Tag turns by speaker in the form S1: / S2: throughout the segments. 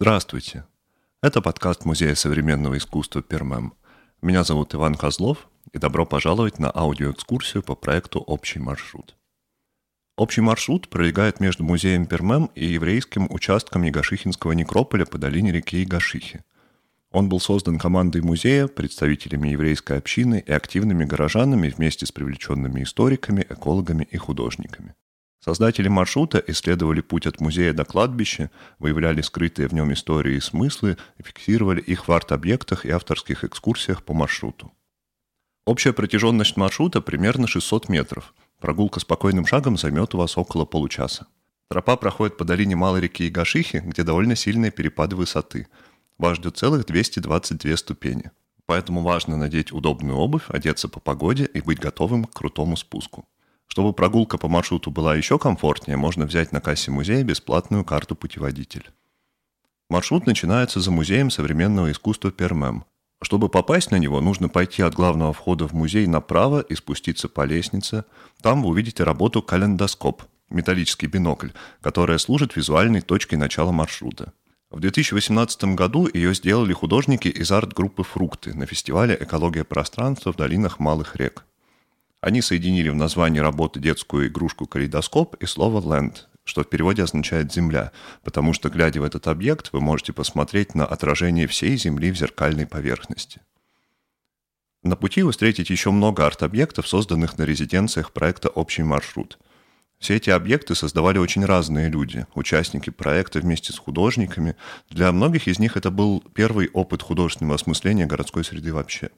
S1: Здравствуйте. Это подкаст Музея современного искусства Пермем. Меня зовут Иван Козлов, и добро пожаловать на аудиоэкскурсию по проекту «Общий маршрут». Общий маршрут пролегает между музеем Пермем и еврейским участком Ягашихинского некрополя по долине реки Ягашихи. Он был создан командой музея, представителями еврейской общины и активными горожанами вместе с привлеченными историками, экологами и художниками. Создатели маршрута исследовали путь от музея до кладбища, выявляли скрытые в нем истории и смыслы и фиксировали их в арт-объектах и авторских экскурсиях по маршруту. Общая протяженность маршрута примерно 600 метров. Прогулка спокойным шагом займет у вас около получаса. Тропа проходит по долине малой реки Игашихи, где довольно сильные перепады высоты. Вас ждет целых 222 ступени. Поэтому важно надеть удобную обувь, одеться по погоде и быть готовым к крутому спуску. Чтобы прогулка по маршруту была еще комфортнее, можно взять на кассе музея бесплатную карту-путеводитель. Маршрут начинается за музеем современного искусства Пермем. Чтобы попасть на него, нужно пойти от главного входа в музей направо и спуститься по лестнице. Там вы увидите работу «Календоскоп» – металлический бинокль, которая служит визуальной точкой начала маршрута. В 2018 году ее сделали художники из арт-группы «Фрукты» на фестивале «Экология пространства в долинах малых рек». Они соединили в названии работы детскую игрушку «Калейдоскоп» и слово «land», что в переводе означает «земля», потому что, глядя в этот объект, вы можете посмотреть на отражение всей Земли в зеркальной поверхности. На пути вы встретите еще много арт-объектов, созданных на резиденциях проекта «Общий маршрут». Все эти объекты создавали очень разные люди, участники проекта вместе с художниками. Для многих из них это был первый опыт художественного осмысления городской среды вообще.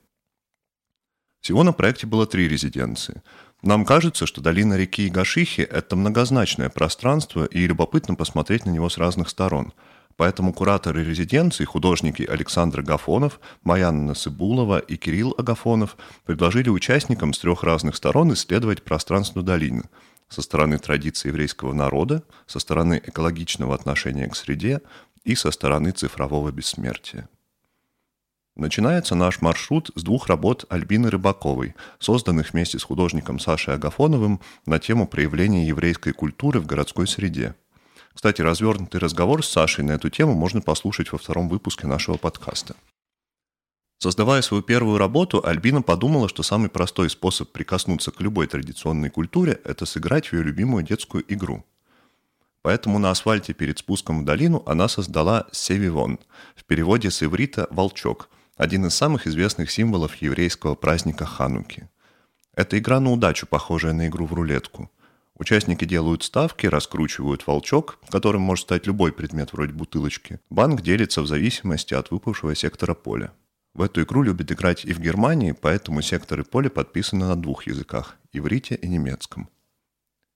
S1: Всего на проекте было три резиденции. Нам кажется, что долина реки Игашихи – это многозначное пространство, и любопытно посмотреть на него с разных сторон. Поэтому кураторы резиденции, художники Александр Гафонов, Маяна Насыбулова и Кирилл Агафонов предложили участникам с трех разных сторон исследовать пространство долины – со стороны традиции еврейского народа, со стороны экологичного отношения к среде и со стороны цифрового бессмертия. Начинается наш маршрут с двух работ Альбины Рыбаковой, созданных вместе с художником Сашей Агафоновым на тему проявления еврейской культуры в городской среде. Кстати, развернутый разговор с Сашей на эту тему можно послушать во втором выпуске нашего подкаста. Создавая свою первую работу, Альбина подумала, что самый простой способ прикоснуться к любой традиционной культуре – это сыграть в ее любимую детскую игру. Поэтому на асфальте перед спуском в долину она создала «Севивон», в переводе с иврита «волчок», один из самых известных символов еврейского праздника Хануки. Это игра на удачу, похожая на игру в рулетку. Участники делают ставки, раскручивают волчок, которым может стать любой предмет вроде бутылочки. Банк делится в зависимости от выпавшего сектора поля. В эту игру любят играть и в Германии, поэтому секторы поля подписаны на двух языках – иврите и немецком.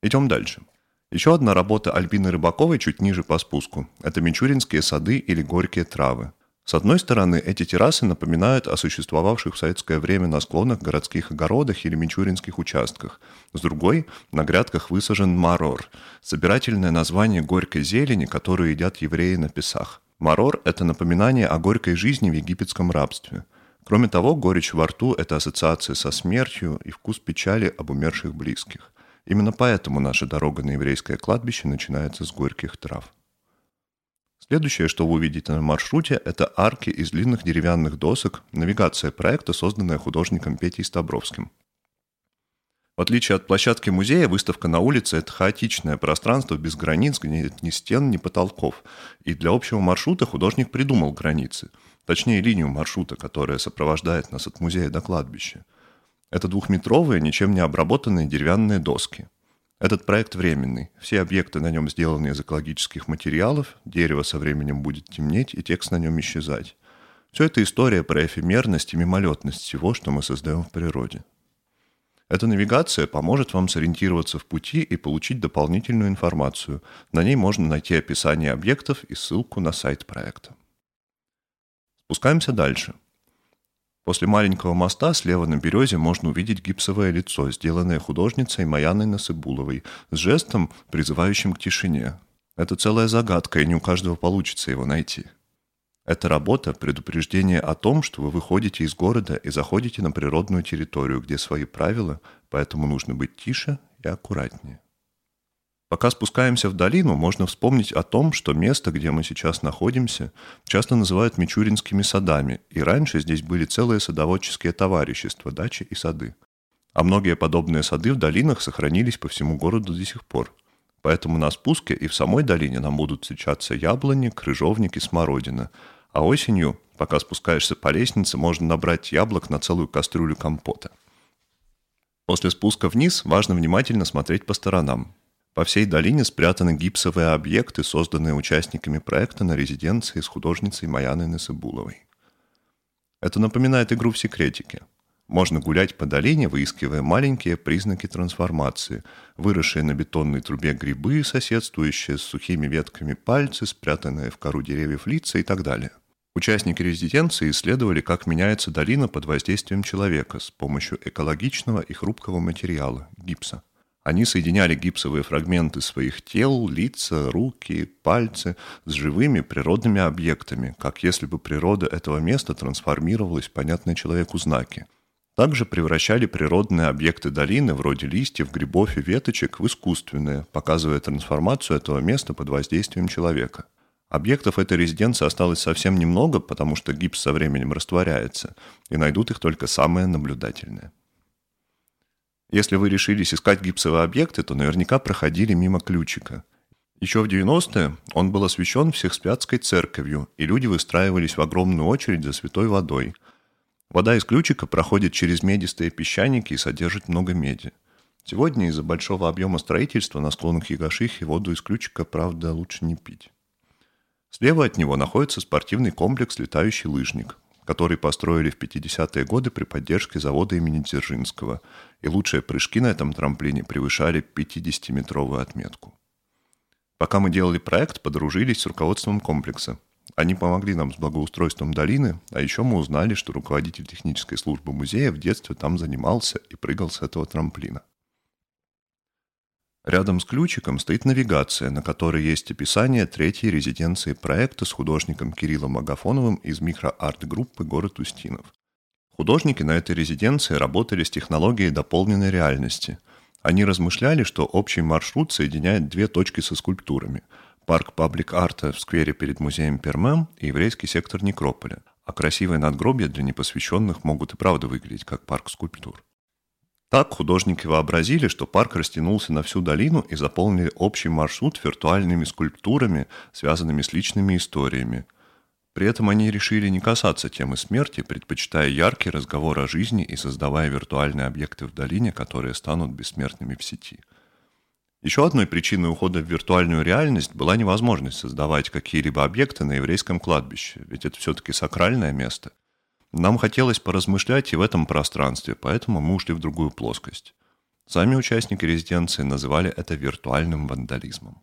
S1: Идем дальше. Еще одна работа Альбины Рыбаковой чуть ниже по спуску – это Мичуринские сады или Горькие травы – с одной стороны, эти террасы напоминают о существовавших в советское время на склонах городских огородах или мичуринских участках. С другой, на грядках высажен марор – собирательное название горькой зелени, которую едят евреи на Песах. Марор – это напоминание о горькой жизни в египетском рабстве. Кроме того, горечь во рту – это ассоциация со смертью и вкус печали об умерших близких. Именно поэтому наша дорога на еврейское кладбище начинается с горьких трав. Следующее, что вы увидите на маршруте, это арки из длинных деревянных досок, навигация проекта, созданная художником Петей Стабровским. В отличие от площадки музея, выставка на улице – это хаотичное пространство без границ, где нет ни стен, ни потолков. И для общего маршрута художник придумал границы, точнее линию маршрута, которая сопровождает нас от музея до кладбища. Это двухметровые, ничем не обработанные деревянные доски – этот проект временный. Все объекты на нем сделаны из экологических материалов, дерево со временем будет темнеть и текст на нем исчезать. Все это история про эфемерность и мимолетность всего, что мы создаем в природе. Эта навигация поможет вам сориентироваться в пути и получить дополнительную информацию. На ней можно найти описание объектов и ссылку на сайт проекта. Спускаемся дальше – После маленького моста слева на березе можно увидеть гипсовое лицо, сделанное художницей Маяной Насыбуловой, с жестом, призывающим к тишине. Это целая загадка, и не у каждого получится его найти. Эта работа – предупреждение о том, что вы выходите из города и заходите на природную территорию, где свои правила, поэтому нужно быть тише и аккуратнее. Пока спускаемся в долину, можно вспомнить о том, что место, где мы сейчас находимся, часто называют Мичуринскими садами, и раньше здесь были целые садоводческие товарищества, дачи и сады. А многие подобные сады в долинах сохранились по всему городу до сих пор. Поэтому на спуске и в самой долине нам будут встречаться яблони, крыжовник и смородина. А осенью, пока спускаешься по лестнице, можно набрать яблок на целую кастрюлю компота. После спуска вниз важно внимательно смотреть по сторонам. По всей долине спрятаны гипсовые объекты, созданные участниками проекта на резиденции с художницей Маяной Насыбуловой. Это напоминает игру в секретике. Можно гулять по долине, выискивая маленькие признаки трансформации, выросшие на бетонной трубе грибы, соседствующие с сухими ветками пальцы, спрятанные в кору деревьев лица и так далее. Участники резиденции исследовали, как меняется долина под воздействием человека с помощью экологичного и хрупкого материала – гипса – они соединяли гипсовые фрагменты своих тел, лица, руки, пальцы с живыми природными объектами, как если бы природа этого места трансформировалась в понятные человеку знаки. Также превращали природные объекты долины, вроде листьев, грибов и веточек, в искусственные, показывая трансформацию этого места под воздействием человека. Объектов этой резиденции осталось совсем немного, потому что гипс со временем растворяется, и найдут их только самые наблюдательные. Если вы решились искать гипсовые объекты, то наверняка проходили мимо ключика. Еще в 90-е он был освящен Всехспятской церковью, и люди выстраивались в огромную очередь за святой водой. Вода из ключика проходит через медистые песчаники и содержит много меди. Сегодня из-за большого объема строительства на склонах Ягашихи воду из ключика, правда, лучше не пить. Слева от него находится спортивный комплекс «Летающий лыжник», который построили в 50-е годы при поддержке завода имени Дзержинского, и лучшие прыжки на этом трамплине превышали 50-метровую отметку. Пока мы делали проект, подружились с руководством комплекса. Они помогли нам с благоустройством долины, а еще мы узнали, что руководитель технической службы музея в детстве там занимался и прыгал с этого трамплина. Рядом с ключиком стоит навигация, на которой есть описание третьей резиденции проекта с художником Кириллом Агафоновым из микроарт-группы «Город Устинов». Художники на этой резиденции работали с технологией дополненной реальности. Они размышляли, что общий маршрут соединяет две точки со скульптурами – парк паблик-арта в сквере перед музеем Пермем и еврейский сектор Некрополя. А красивые надгробия для непосвященных могут и правда выглядеть как парк скульптур. Так художники вообразили, что парк растянулся на всю долину и заполнили общий маршрут виртуальными скульптурами, связанными с личными историями. При этом они решили не касаться темы смерти, предпочитая яркий разговор о жизни и создавая виртуальные объекты в долине, которые станут бессмертными в сети. Еще одной причиной ухода в виртуальную реальность была невозможность создавать какие-либо объекты на еврейском кладбище, ведь это все-таки сакральное место – нам хотелось поразмышлять и в этом пространстве, поэтому мы ушли в другую плоскость. Сами участники резиденции называли это виртуальным вандализмом.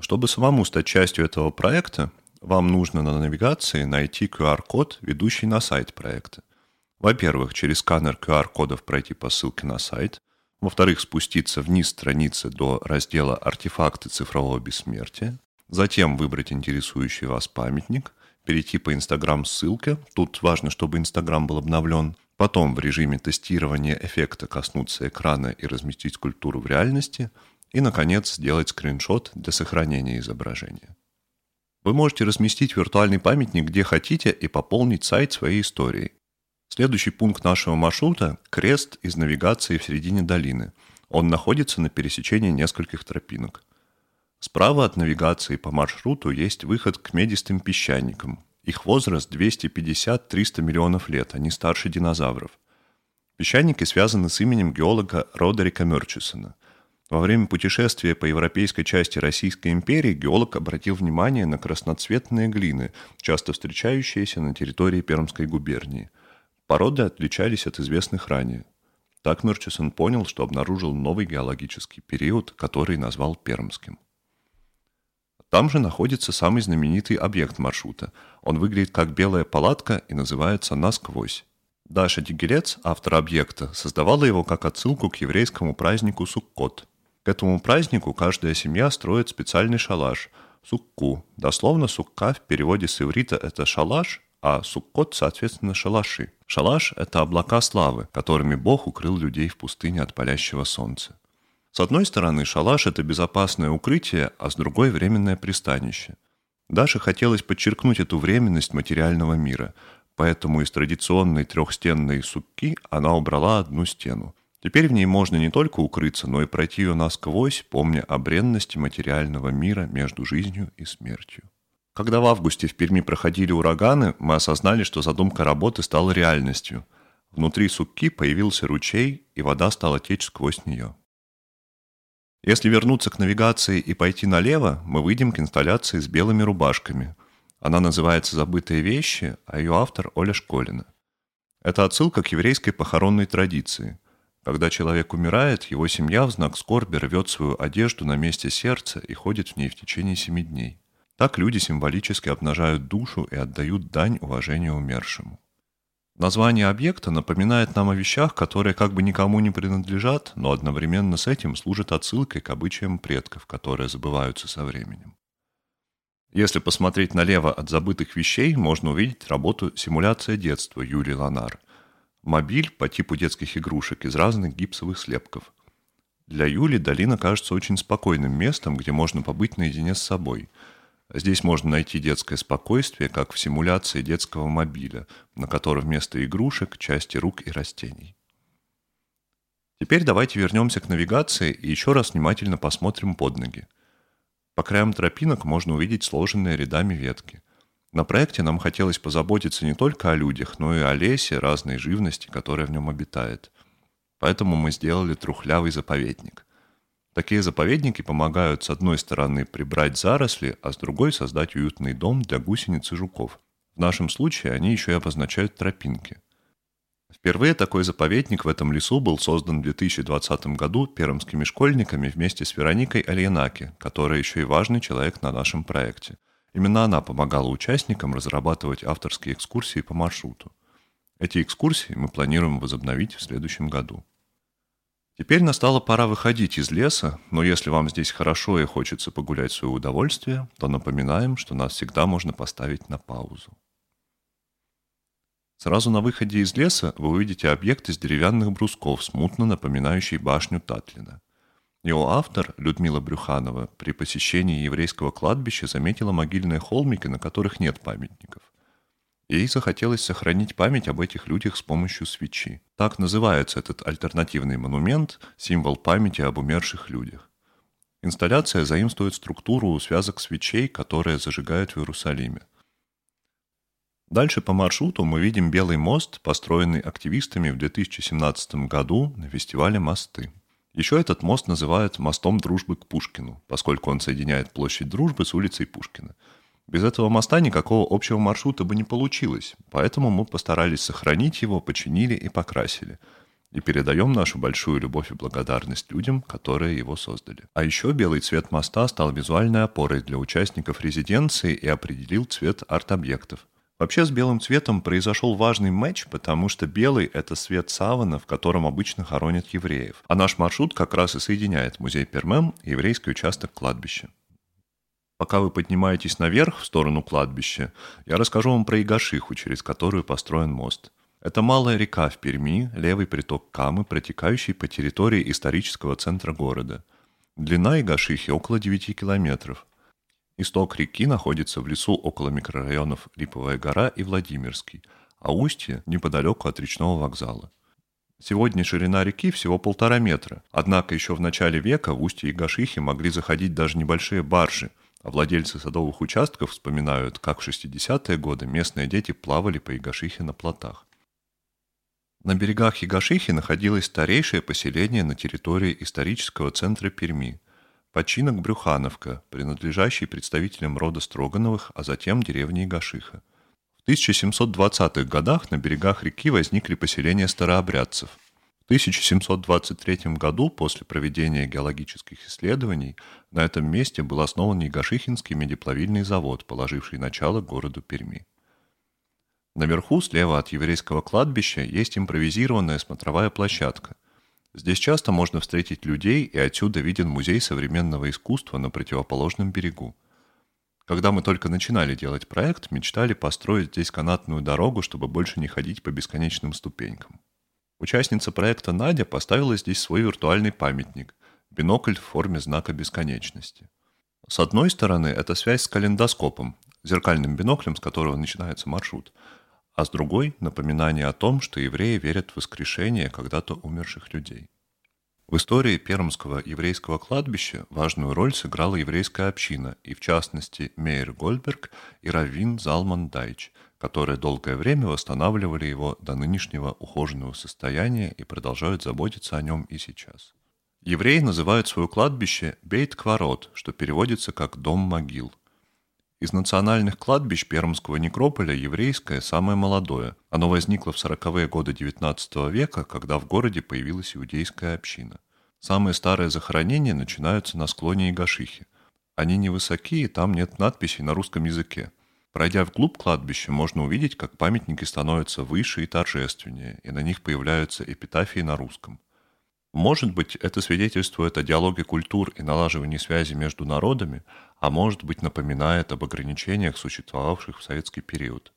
S1: Чтобы самому стать частью этого проекта, вам нужно на навигации найти QR-код, ведущий на сайт проекта. Во-первых, через сканер QR-кодов пройти по ссылке на сайт. Во-вторых, спуститься вниз страницы до раздела «Артефакты цифрового бессмертия». Затем выбрать интересующий вас памятник перейти по Инстаграм ссылке. Тут важно, чтобы Инстаграм был обновлен. Потом в режиме тестирования эффекта коснуться экрана и разместить скульптуру в реальности. И, наконец, сделать скриншот для сохранения изображения. Вы можете разместить виртуальный памятник где хотите и пополнить сайт своей историей. Следующий пункт нашего маршрута – крест из навигации в середине долины. Он находится на пересечении нескольких тропинок – Справа от навигации по маршруту есть выход к медистым песчаникам. Их возраст 250-300 миллионов лет, они старше динозавров. Песчаники связаны с именем геолога Родерика Мерчисона. Во время путешествия по европейской части Российской империи геолог обратил внимание на красноцветные глины, часто встречающиеся на территории Пермской губернии. Породы отличались от известных ранее. Так Мерчисон понял, что обнаружил новый геологический период, который назвал Пермским. Там же находится самый знаменитый объект маршрута. Он выглядит как белая палатка и называется «Насквозь». Даша Дигелец, автор объекта, создавала его как отсылку к еврейскому празднику Суккот. К этому празднику каждая семья строит специальный шалаш – сукку. Дословно сукка в переводе с иврита – это шалаш, а суккот, соответственно, шалаши. Шалаш – это облака славы, которыми Бог укрыл людей в пустыне от палящего солнца. С одной стороны, шалаш – это безопасное укрытие, а с другой – временное пристанище. Даше хотелось подчеркнуть эту временность материального мира, поэтому из традиционной трехстенной сукки она убрала одну стену. Теперь в ней можно не только укрыться, но и пройти ее насквозь, помня о бренности материального мира между жизнью и смертью. Когда в августе в Перми проходили ураганы, мы осознали, что задумка работы стала реальностью. Внутри сукки появился ручей, и вода стала течь сквозь нее. Если вернуться к навигации и пойти налево, мы выйдем к инсталляции с белыми рубашками. Она называется «Забытые вещи», а ее автор Оля Школина. Это отсылка к еврейской похоронной традиции. Когда человек умирает, его семья в знак скорби рвет свою одежду на месте сердца и ходит в ней в течение семи дней. Так люди символически обнажают душу и отдают дань уважению умершему. Название объекта напоминает нам о вещах, которые как бы никому не принадлежат, но одновременно с этим служат отсылкой к обычаям предков, которые забываются со временем. Если посмотреть налево от забытых вещей, можно увидеть работу «Симуляция детства» Юрий Ланар. Мобиль по типу детских игрушек из разных гипсовых слепков. Для Юли долина кажется очень спокойным местом, где можно побыть наедине с собой – Здесь можно найти детское спокойствие, как в симуляции детского мобиля, на котором вместо игрушек части рук и растений. Теперь давайте вернемся к навигации и еще раз внимательно посмотрим под ноги. По краям тропинок можно увидеть сложенные рядами ветки. На проекте нам хотелось позаботиться не только о людях, но и о лесе, разной живности, которая в нем обитает. Поэтому мы сделали трухлявый заповедник – Такие заповедники помогают с одной стороны прибрать заросли, а с другой создать уютный дом для гусениц и жуков. В нашем случае они еще и обозначают тропинки. Впервые такой заповедник в этом лесу был создан в 2020 году пермскими школьниками вместе с Вероникой Альянаки, которая еще и важный человек на нашем проекте. Именно она помогала участникам разрабатывать авторские экскурсии по маршруту. Эти экскурсии мы планируем возобновить в следующем году. Теперь настала пора выходить из леса, но если вам здесь хорошо и хочется погулять в свое удовольствие, то напоминаем, что нас всегда можно поставить на паузу. Сразу на выходе из леса вы увидите объект из деревянных брусков, смутно напоминающий башню Татлина. Его автор, Людмила Брюханова, при посещении еврейского кладбища заметила могильные холмики, на которых нет памятников. Ей захотелось сохранить память об этих людях с помощью свечи. Так называется этот альтернативный монумент, символ памяти об умерших людях. Инсталляция заимствует структуру связок свечей, которые зажигают в Иерусалиме. Дальше по маршруту мы видим Белый мост, построенный активистами в 2017 году на фестивале «Мосты». Еще этот мост называют «мостом дружбы к Пушкину», поскольку он соединяет площадь Дружбы с улицей Пушкина – без этого моста никакого общего маршрута бы не получилось, поэтому мы постарались сохранить его, починили и покрасили. И передаем нашу большую любовь и благодарность людям, которые его создали. А еще белый цвет моста стал визуальной опорой для участников резиденции и определил цвет арт-объектов. Вообще с белым цветом произошел важный матч, потому что белый – это цвет савана, в котором обычно хоронят евреев. А наш маршрут как раз и соединяет музей Пермем и еврейский участок кладбища. Пока вы поднимаетесь наверх в сторону кладбища, я расскажу вам про Игашиху, через которую построен мост. Это малая река в Перми, левый приток Камы, протекающий по территории исторического центра города. Длина Игашихи около 9 километров. Исток реки находится в лесу около микрорайонов Липовая гора и Владимирский, а устье неподалеку от речного вокзала. Сегодня ширина реки всего полтора метра, однако еще в начале века в устье Игашихи могли заходить даже небольшие баржи, владельцы садовых участков вспоминают, как в 60-е годы местные дети плавали по Игашихе на плотах. На берегах Игашихи находилось старейшее поселение на территории исторического центра Перми – починок Брюхановка, принадлежащий представителям рода Строгановых, а затем деревни Игашиха. В 1720-х годах на берегах реки возникли поселения старообрядцев – 1723 году, после проведения геологических исследований, на этом месте был основан Егошихинский медиплавильный завод, положивший начало городу Перми. Наверху, слева от еврейского кладбища, есть импровизированная смотровая площадка. Здесь часто можно встретить людей, и отсюда виден музей современного искусства на противоположном берегу. Когда мы только начинали делать проект, мечтали построить здесь канатную дорогу, чтобы больше не ходить по бесконечным ступенькам. Участница проекта Надя поставила здесь свой виртуальный памятник. бинокль в форме знака бесконечности. С одной стороны, это связь с калейдоскопом, зеркальным биноклем, с которого начинается маршрут, а с другой – напоминание о том, что евреи верят в воскрешение когда-то умерших людей. В истории Пермского еврейского кладбища важную роль сыграла еврейская община, и в частности Мейер Гольберг и Равин Залман Дайч, которые долгое время восстанавливали его до нынешнего ухоженного состояния и продолжают заботиться о нем и сейчас. Евреи называют свое кладбище Бейт-Кварот, что переводится как «дом могил». Из национальных кладбищ Пермского некрополя еврейское самое молодое. Оно возникло в 40-е годы XIX века, когда в городе появилась иудейская община. Самые старые захоронения начинаются на склоне Игашихи. Они невысокие, там нет надписей на русском языке. Пройдя вглубь кладбища, можно увидеть, как памятники становятся выше и торжественнее, и на них появляются эпитафии на русском. Может быть, это свидетельствует о диалоге культур и налаживании связи между народами, а может быть, напоминает об ограничениях, существовавших в советский период.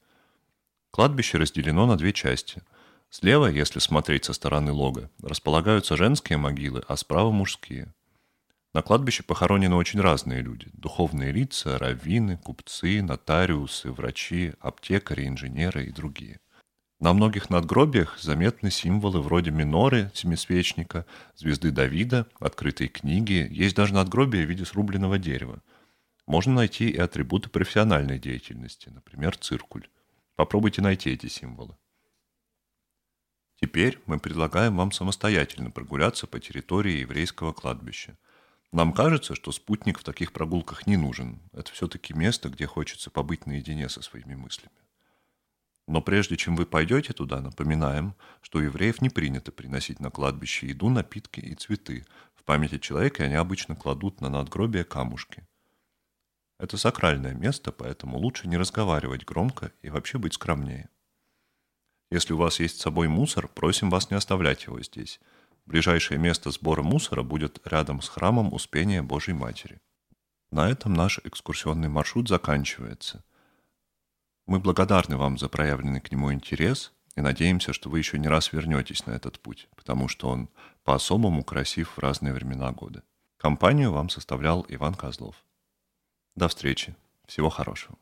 S1: Кладбище разделено на две части. Слева, если смотреть со стороны лога, располагаются женские могилы, а справа мужские. На кладбище похоронены очень разные люди. Духовные лица, раввины, купцы, нотариусы, врачи, аптекари, инженеры и другие. На многих надгробиях заметны символы вроде миноры, семисвечника, звезды Давида, открытой книги, есть даже надгробие в виде срубленного дерева. Можно найти и атрибуты профессиональной деятельности, например, циркуль. Попробуйте найти эти символы. Теперь мы предлагаем вам самостоятельно прогуляться по территории еврейского кладбища. Нам кажется, что спутник в таких прогулках не нужен. Это все-таки место, где хочется побыть наедине со своими мыслями. Но прежде чем вы пойдете туда, напоминаем, что у евреев не принято приносить на кладбище еду, напитки и цветы. В памяти человека они обычно кладут на надгробие камушки. Это сакральное место, поэтому лучше не разговаривать громко и вообще быть скромнее. Если у вас есть с собой мусор, просим вас не оставлять его здесь. Ближайшее место сбора мусора будет рядом с храмом Успения Божьей Матери. На этом наш экскурсионный маршрут заканчивается – мы благодарны вам за проявленный к нему интерес и надеемся, что вы еще не раз вернетесь на этот путь, потому что он по-особому красив в разные времена года. Компанию вам составлял Иван Козлов. До встречи. Всего хорошего.